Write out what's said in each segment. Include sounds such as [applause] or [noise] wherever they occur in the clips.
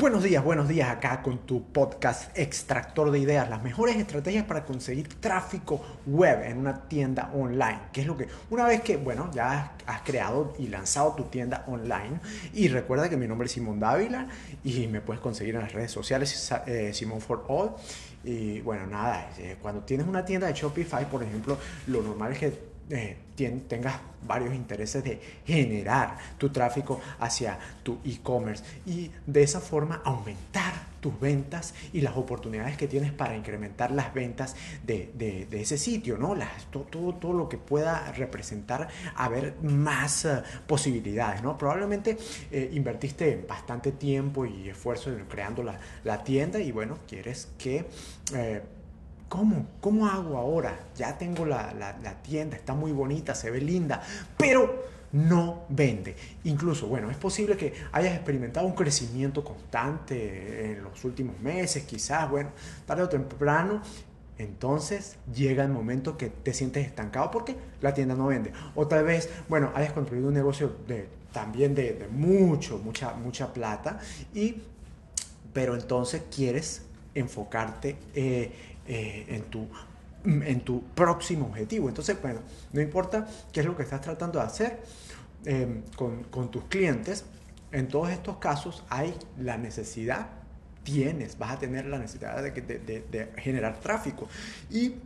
Buenos días, buenos días acá con tu podcast Extractor de Ideas, las mejores estrategias para conseguir tráfico web en una tienda online. Que es lo que, una vez que, bueno, ya has creado y lanzado tu tienda online, y recuerda que mi nombre es Simón Dávila y me puedes conseguir en las redes sociales, eh, Simón for All. Y bueno, nada, eh, cuando tienes una tienda de Shopify, por ejemplo, lo normal es que eh, tengas varios intereses de generar tu tráfico hacia tu e-commerce y de esa forma aumentar tus ventas y las oportunidades que tienes para incrementar las ventas de, ese sitio, ¿no? todo, todo, lo que pueda representar haber más eh, posibilidades, ¿no? Probablemente eh, invertiste bastante tiempo y esfuerzo creando la, tienda y bueno, quieres que... ¿Cómo? ¿Cómo hago ahora? Ya tengo la, tienda, está muy bonita, se ve linda, pero no vende. Incluso, bueno, es posible que hayas experimentado un crecimiento constante en los últimos meses, quizás, bueno, tarde o temprano. Entonces llega el momento que te sientes estancado porque la tienda no vende. O tal vez, bueno, hayas construido un negocio de, también de, mucho, mucha, mucha plata, y, pero entonces quieres enfocarte eh, eh, en, tu, en tu próximo objetivo. Entonces, bueno, no importa qué es lo que estás tratando de hacer em, con, tus clientes, en todos estos casos hay la necesidad, tienes, vas a tener la necesidad de, de generar tráfico. Y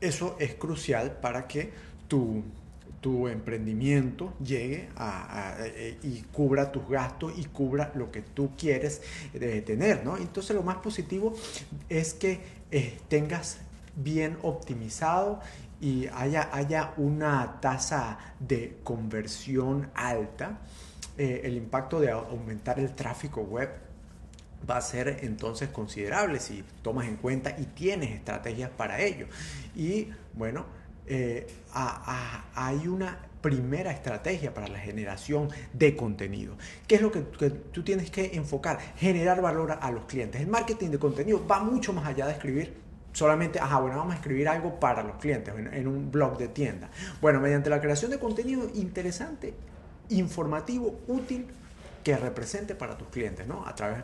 eso es crucial para que tu tu emprendimiento llegue a, eh, y cubra tus gastos y cubra lo que tú quieres eh, tener, ¿no? Entonces lo más positivo es que eh, tengas bien optimizado y haya, haya una tasa de conversión alta. el impacto de aumentar el tráfico web va a ser entonces considerable si tomas en cuenta y tienes estrategias para ello. Y bueno, eh, hay una primera estrategia para la generación de contenido. ¿Qué es lo que, tú tienes que enfocar? Generar valor a, los clientes. El marketing de contenido va mucho más allá de escribir solamente, ajá, bueno, vamos a escribir algo para los clientes en, en un blog de tienda. Bueno, mediante la creación de contenido interesante, informativo, útil, que represente para tus clientes, ¿no? A través,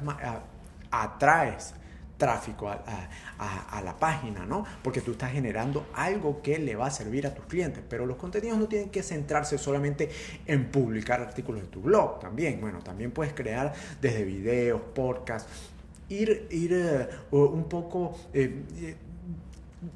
atraes tráfico a, la página, ¿no? Porque tú estás generando algo que le va a servir a tus clientes, pero los contenidos no tienen que centrarse solamente en publicar artículos de tu blog, también, bueno, también puedes crear desde videos, podcasts, ir, ir eh, un poco eh,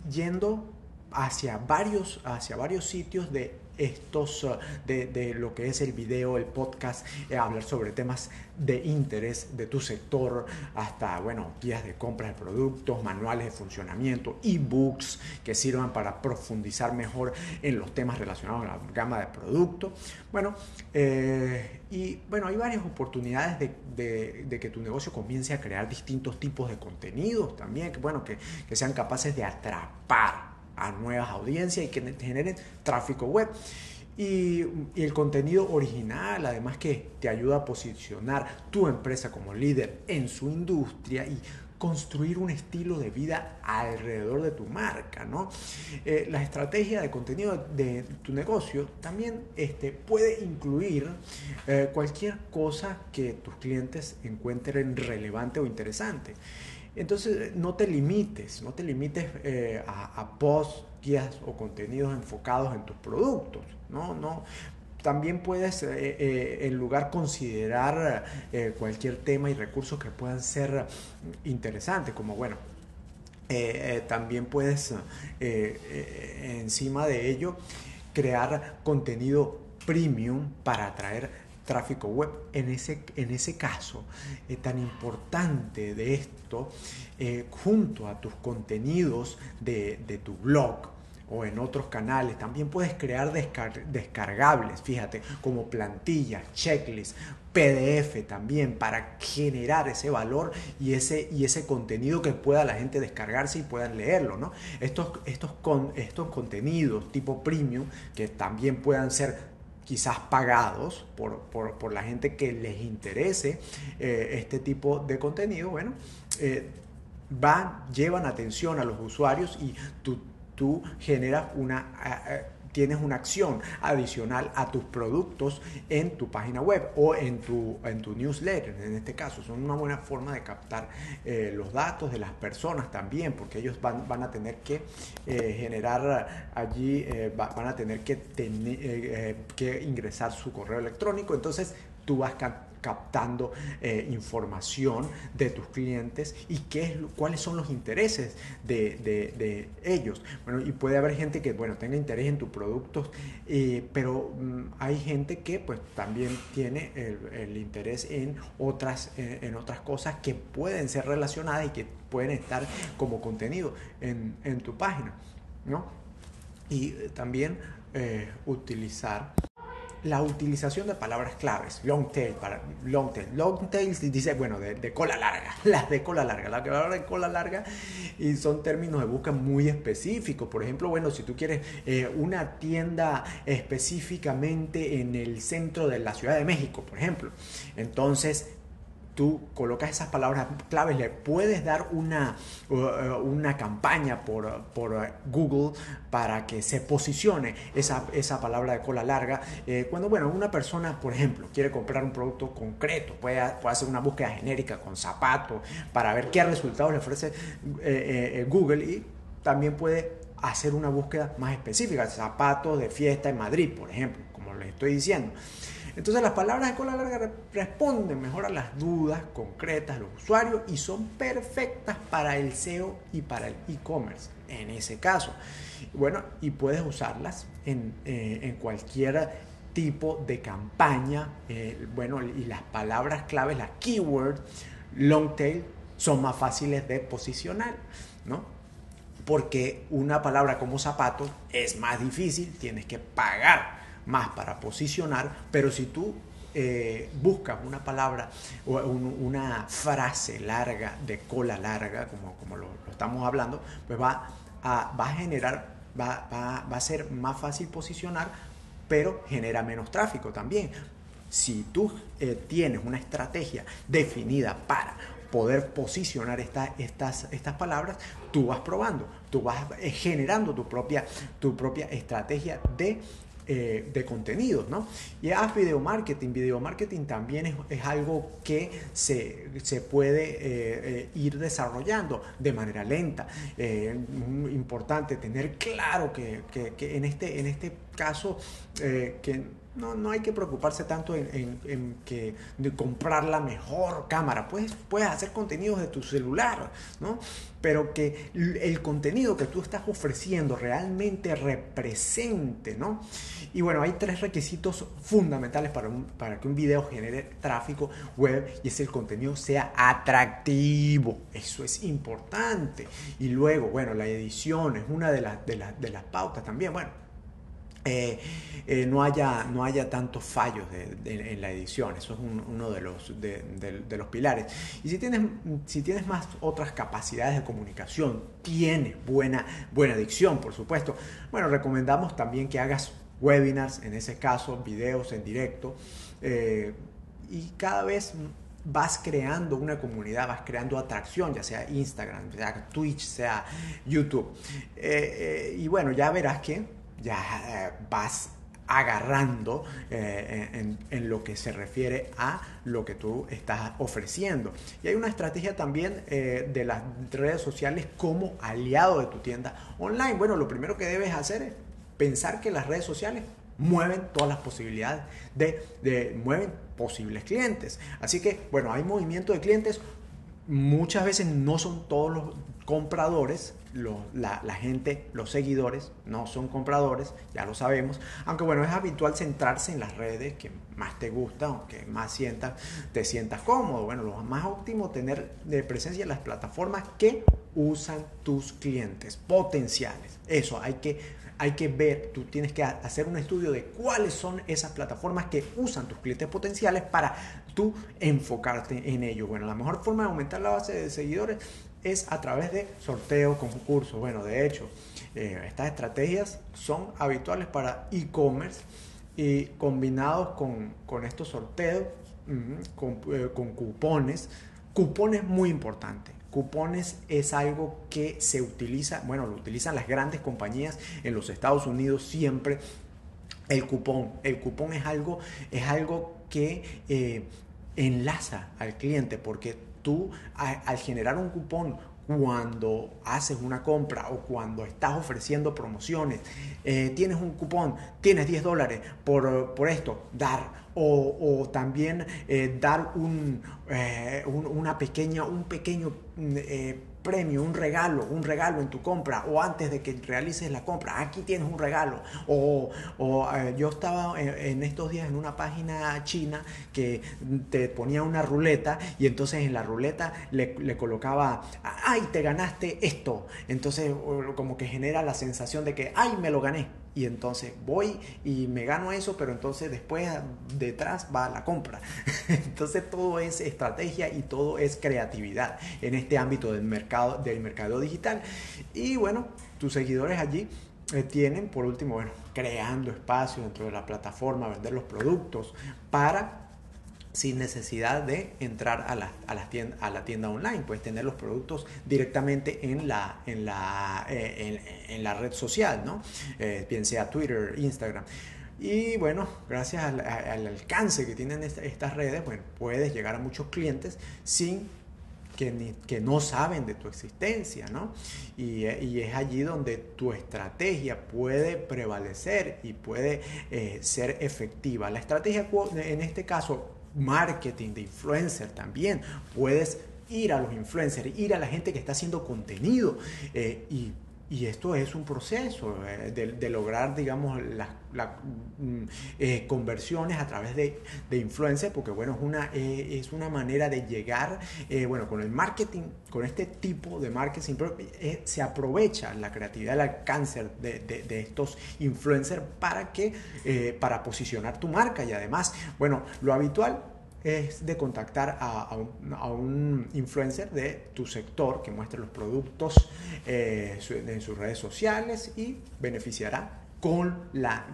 yendo hacia varios, hacia varios sitios de estos eh, de, lo que es el video, el podcast, eh, hablar sobre temas de interés de tu sector, hasta, bueno, guías de compra de productos, manuales de funcionamiento, ebooks que sirvan para profundizar mejor en los temas relacionados a la gama de productos. Bueno, eh, y bueno, hay varias oportunidades de, de, que tu negocio comience a crear distintos tipos de contenidos también, bueno, que, que sean capaces de atrapar a nuevas audiencias y que generen tráfico web. Y, el contenido original, además que te ayuda a posicionar tu empresa como líder en su industria y construir un estilo de vida alrededor de tu marca, ¿no? Eh, la estrategia de contenido de tu negocio también este, puede incluir eh, cualquier cosa que tus clientes encuentren relevante o interesante. Entonces, no te limites, no te limites eh, a, posts, guías o contenidos enfocados en tus productos, ¿no? no también puedes, eh, eh, en lugar, considerar cualquier tema y recursos que puedan ser interesantes, como, bueno, también puedes, encima de ello, crear contenido premium para atraer tráfico web. En ese, en ese caso eh, tan importante de esto, eh, junto a tus contenidos de, tu blog, o en otros canales. También puedes crear descargables, fíjate, como plantillas, checklists, PDF también para generar ese valor y ese, y ese contenido que pueda la gente descargarse y puedan leerlo. ¿no? Estos, estos, con, estos contenidos tipo premium que también puedan ser quizás pagados por, la gente que les interese eh, este tipo de contenido, bueno, eh, van, llevan atención a los usuarios y tú, tú generas una... tienes una acción adicional a tus productos en tu página web o en tu, en tu newsletter, en este caso. Son una buena forma de captar eh, los datos de las personas también, porque ellos van, van a tener que eh, generar allí, eh, van a tener que, que ingresar su correo electrónico. Entonces, tú vas captando eh, información de tus clientes y qué es, cuáles son los intereses de, ellos. Bueno, y puede haber gente que, bueno, tenga interés en tus productos, eh, pero mm, hay gente que pues también tiene el, interés en otras, eh, en otras cosas que pueden ser relacionadas y que pueden estar como contenido en, en tu página, ¿no? Y también utilizar la utilización de palabras claves, long tail, para, long tail, long tail dice, bueno, [laughs] de, cola larga, las de cola larga, la palabra de cola larga y son términos de búsqueda muy específicos. Por ejemplo, bueno, si tú quieres eh, una tienda específicamente en el centro de la Ciudad de México, por ejemplo, entonces tú colocas esas palabras claves, le puedes dar una, uh, una campaña por, por, Google para que se posicione esa, esa palabra de cola larga. Eh, cuando, bueno, una persona, por ejemplo, quiere comprar un producto concreto, puede, puede hacer una búsqueda genérica con zapatos para ver qué resultados le ofrece eh, eh, Google y también puede hacer una búsqueda más específica, zapatos de fiesta en Madrid, por ejemplo, como les estoy diciendo. Entonces las palabras de cola larga responden mejor a las dudas concretas de los usuarios y son perfectas para el SEO y para el e-commerce en ese caso. Bueno, y puedes usarlas en, eh, cualquier tipo de campaña. Eh, bueno, y las palabras claves, las keywords, long tail, son más fáciles de posicionar, ¿no? Porque una palabra como zapato es más difícil, tienes que pagar más para posicionar, pero si tú eh, buscas una palabra o una frase larga, de cola larga, como, como lo, estamos hablando, pues va a, va a generar, va, va, va a ser más fácil posicionar, pero genera menos tráfico también. Si tú eh, tienes una estrategia definida para poder posicionar estas, estas palabras, tú vas probando, tú vas eh, generando tu propia, tu propia estrategia de eh, de contenidos, ¿no? Y haz video marketing. Video marketing también es, algo que se, puede eh, eh, ir desarrollando de manera lenta. muy importante tener claro que, en, este, en este caso que no, no hay que preocuparse tanto en, que, de comprar la mejor cámara. Puedes, puedes hacer contenidos de tu celular, ¿no? Pero que el contenido que tú estás ofreciendo realmente represente, ¿no? Y bueno, hay tres requisitos fundamentales para, para que un video genere tráfico web y es el contenido sea atractivo. Eso es importante. Y luego, bueno, la edición es una de, las de, de las pautas también. Bueno, eh, eh, no, haya, no haya tantos fallos en la edición. Eso es uno de los, de, los pilares. Y si tienes, si tienes más otras capacidades de comunicación, tienes buena, buena por supuesto, bueno, recomendamos también que hagas webinars, en ese caso, videos en directo. Eh, y cada vez vas creando una comunidad, vas creando atracción, ya sea Instagram, sea Twitch, sea YouTube. y bueno, ya verás que ya eh, vas agarrando eh, en, lo que se refiere a lo que tú estás ofreciendo. Y hay una estrategia también eh, de las redes sociales como aliado de tu tienda online. Bueno, lo primero que debes hacer es pensar que las redes sociales mueven todas las posibilidades de, de mueven posibles clientes. Así que, bueno, hay movimiento de clientes. Muchas veces no son todos los compradores la, gente, los seguidores, no son compradores, ya lo sabemos. Aunque bueno, es habitual centrarse en las redes que más te gustan o que más sientas, te sientas cómodo. Bueno, lo más óptimo tener de presencia en las plataformas que usan tus clientes potenciales. Eso hay que hay que ver, tú tienes que hacer un estudio de cuáles son esas plataformas que usan tus clientes potenciales para tú enfocarte en ello. Bueno, la mejor forma de aumentar la base de seguidores es a través de sorteos, concursos. Bueno, de hecho, eh, estas estrategias son habituales para e-commerce y combinados con, estos sorteos, con, eh, con, cupones, cupones muy importantes. Cupones es algo que se utiliza, bueno, lo utilizan las grandes compañías en los Estados Unidos siempre. El cupón, el cupón es algo, es algo que eh, enlaza al cliente porque tú al generar un cupón cuando haces una compra o cuando estás ofreciendo promociones, eh, tienes un cupón, tienes 10 dólares por, por esto, dar. O, también eh, dar un, una pequeña, un pequeño mm, premio, un regalo, un regalo en tu compra o antes de que realices la compra, aquí tienes un regalo. O, eh, yo estaba en, estos días en una página china que te ponía una ruleta y entonces en la ruleta le, le colocaba, ay, te ganaste esto. Entonces como que genera la sensación de que, ay, me lo gané y entonces voy y me gano eso, pero entonces después detrás va la compra. [laughs] Entonces todo es estrategia y todo es creatividad en este ámbito del mercado, del mercado digital. Y bueno, tus seguidores allí eh, tienen, por último, bueno, creando espacio dentro de la plataforma, vender los productos para sin necesidad de entrar a la, a, tienda, a la tienda online. Puedes tener los productos directamente en la, en la, eh, en, la red social, ¿no? Eh, bien Twitter, Instagram. Y bueno, gracias al, alcance que tienen estas redes, bueno, puedes llegar a muchos clientes sin que, que, no saben de tu existencia, ¿no? Y, y, es allí donde tu estrategia puede prevalecer y puede eh, ser efectiva. La estrategia en este caso marketing, de influencer también. Puedes ir a los influencers, ir a la gente que está haciendo contenido eh, y y esto es un proceso eh, de, lograr, digamos, las mm, eh, conversiones a través de, de influencers, porque, bueno, es una, es una manera de llegar, bueno, con el marketing, con este tipo de marketing, se aprovecha la creatividad, el alcance de, de estos influencers para, que, para posicionar tu marca. Y además, bueno, lo habitual es de contactar a, un, influencer de tu sector que muestre los productos eh, en sus redes sociales y beneficiará con la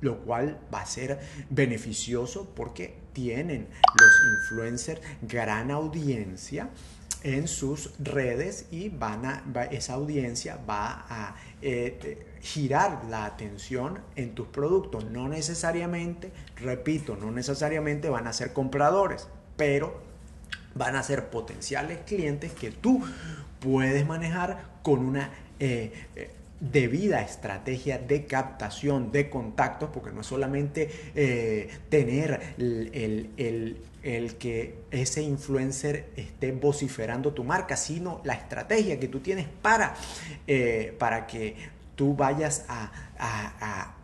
lo cual va a ser beneficioso porque tienen los influencers gran audiencia en sus redes y van a, esa audiencia va a eh, girar la atención en tus productos. No necesariamente, repito, no necesariamente van a ser compradores, pero van a ser potenciales clientes que tú puedes manejar con una eh, eh, debida estrategia de captación de contactos, porque no es solamente tener el, que ese influencer esté vociferando tu marca, sino la estrategia que tú tienes para, eh, para que tú vayas a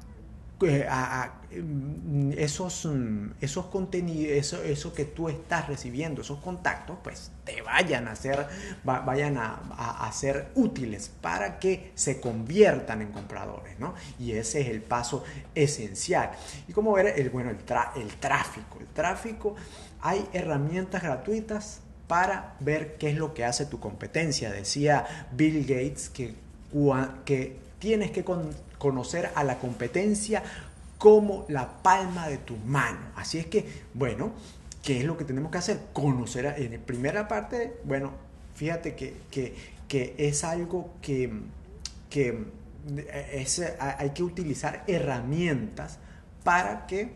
Mm, esos, mm, esos contenidos, eso, eso que tú estás recibiendo, esos contactos, pues te vayan a ser, vayan a, ser útiles para que se conviertan en compradores, ¿no? Y ese es el paso esencial. Y como ver, el, bueno, el, el tráfico. El tráfico, hay herramientas gratuitas para ver qué es lo que hace tu competencia. Decía Bill Gates que, tienes que conocer a la competencia como la palma de tu mano. Así es que, bueno, ¿qué es lo que tenemos que hacer? Conocer, en la primera parte, bueno, fíjate que, es algo que, que es, hay que utilizar herramientas para que,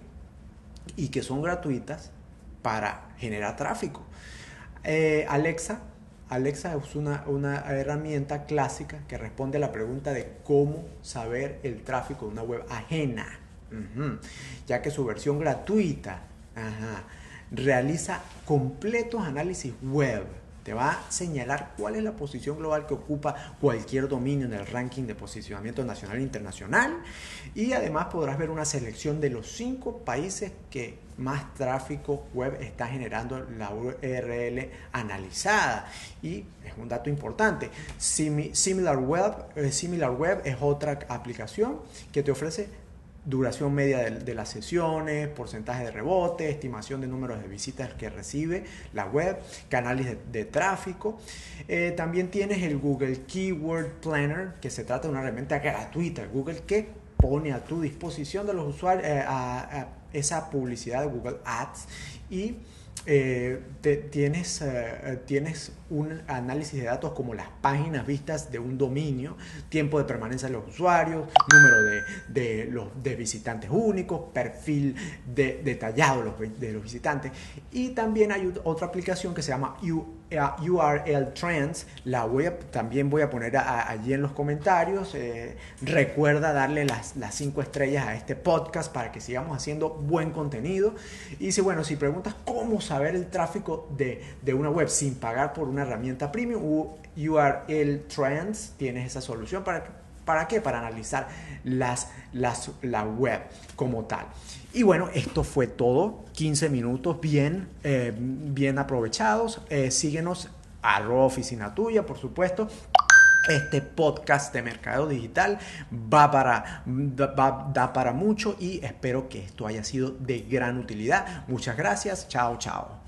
y que son gratuitas, para generar tráfico. Eh, Alexa Alexa es una, una, herramienta clásica que responde a la pregunta de cómo saber el tráfico de una web ajena, ya que su versión gratuita realiza completos análisis web te va a señalar cuál es la posición global que ocupa cualquier dominio en el ranking de posicionamiento nacional e internacional. Y además podrás ver una selección de los cinco países que más tráfico web está generando la URL analizada. Y es un dato importante. Eh, SimilarWeb es otra aplicación que te ofrece duración media de, las sesiones, porcentaje de rebote, estimación de números de visitas que recibe la web, canales de, tráfico. Eh, también tienes el Google Keyword Planner, que se trata de una herramienta gratuita, Google que pone a tu disposición de los usuarios eh, esa publicidad de Google Ads y eh, tienes, eh, tienes un análisis de datos como las páginas vistas de un dominio, tiempo de permanencia de los usuarios, número de, de los, de visitantes únicos, perfil de, detallado de los visitantes. Y también hay otra aplicación que se llama URL Trends. La voy también voy a poner allí en los comentarios. Eh, recuerda darle las, las cinco estrellas a este podcast para que sigamos haciendo buen contenido. Y si, bueno, si preguntas cómo saber el tráfico de, de una web sin pagar por una herramienta premium, URL Trends tienes esa solución para ¿Para qué? Para analizar las, las, la web como tal. Y bueno, esto fue todo. 15 minutos bien, eh, bien aprovechados. Eh, síguenos arroba oficina tuya, por supuesto. Este podcast de mercado digital va para, va, da para mucho y espero que esto haya sido de gran utilidad. Muchas gracias. Chao, chao.